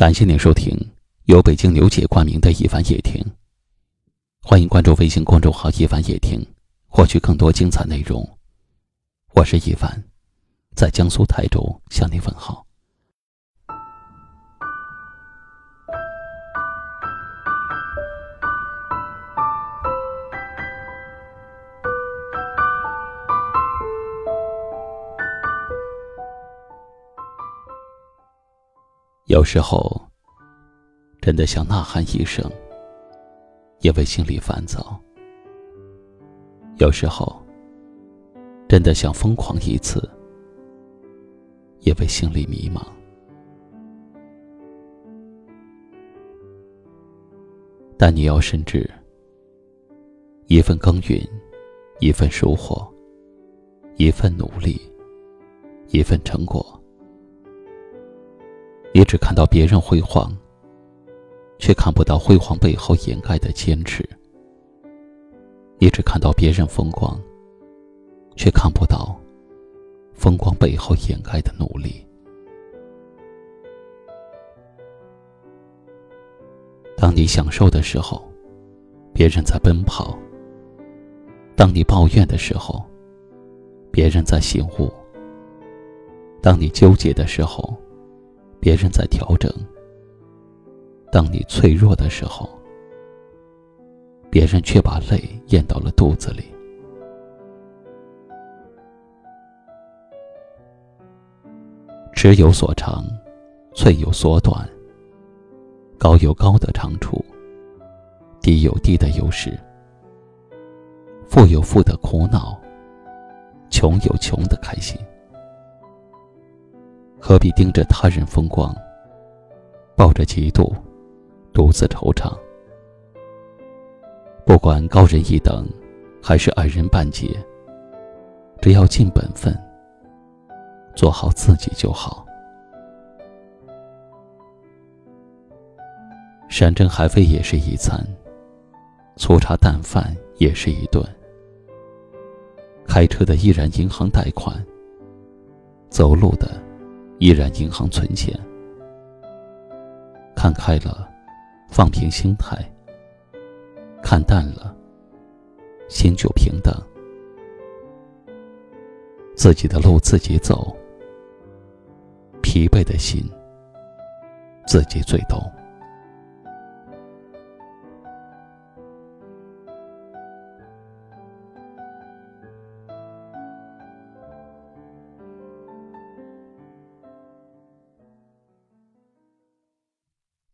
感谢您收听由北京刘姐冠名的《一凡夜听》，欢迎关注微信公众号“一凡夜听”，获取更多精彩内容。我是一凡，在江苏泰州向您问好。有时候，真的想呐喊一声，因为心里烦躁；有时候，真的想疯狂一次，因为心里迷茫。但你要深知，一份耕耘，一份收获，一份努力，一份成果。你只看到别人辉煌，却看不到辉煌背后掩盖的坚持；你只看到别人风光，却看不到风光背后掩盖的努力。当你享受的时候，别人在奔跑；当你抱怨的时候，别人在醒悟；当你纠结的时候，别人在调整。当你脆弱的时候，别人却把泪咽到了肚子里。尺有所长，寸有所短。高有高的长处，低有低的优势。富有富的苦恼，穷有穷的开心。何必盯着他人风光，抱着嫉妒，独自惆怅？不管高人一等，还是矮人半截，只要尽本分，做好自己就好。山珍海味也是一餐，粗茶淡饭也是一顿。开车的依然银行贷款，走路的。依然银行存钱，看开了，放平心态；看淡了，心就平等。自己的路自己走，疲惫的心自己最懂。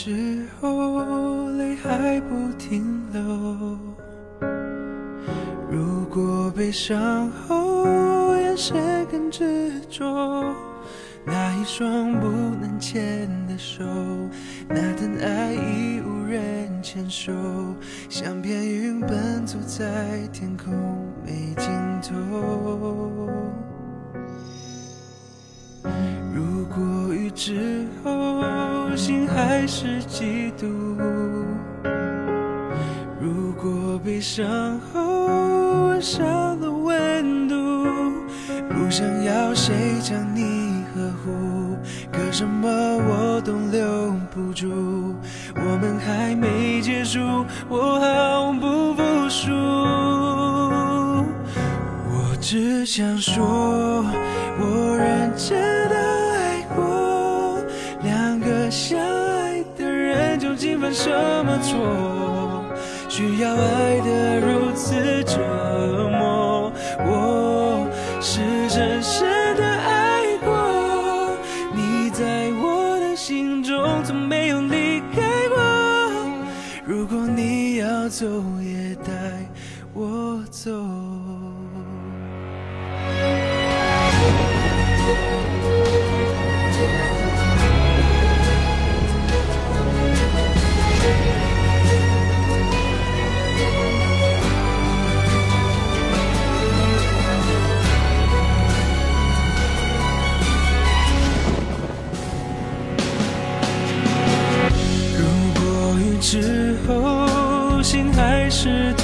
之后泪还不停流，如果悲伤后眼神更执着，那一双不能牵的手，那段爱已无人牵手，像片云奔走在天空没尽头。是嫉妒。如果悲伤后少了温度，不想要谁将你呵护，可什么我都留不住。我们还没结束，我毫不服输。我只想说，我认真的。犯什么错，需要爱得如此折磨。我是真心。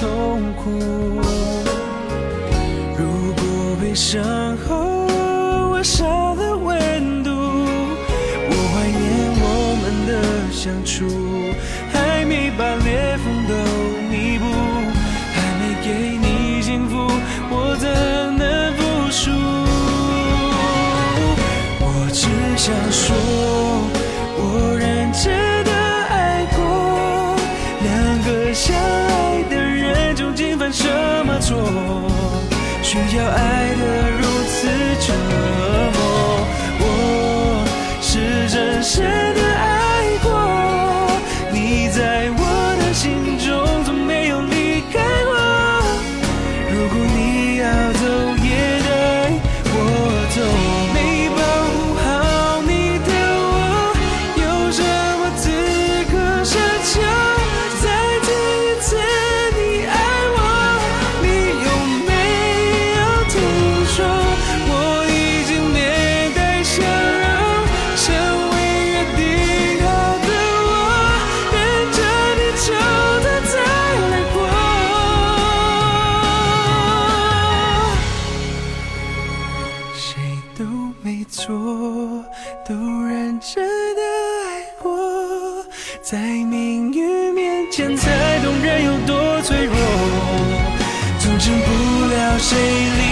痛苦。如果悲伤后我少了温度我怀念我们的相处。要爱得如此彻错，都认真的爱过，在命运面前才懂人有多脆弱，阻止不了谁。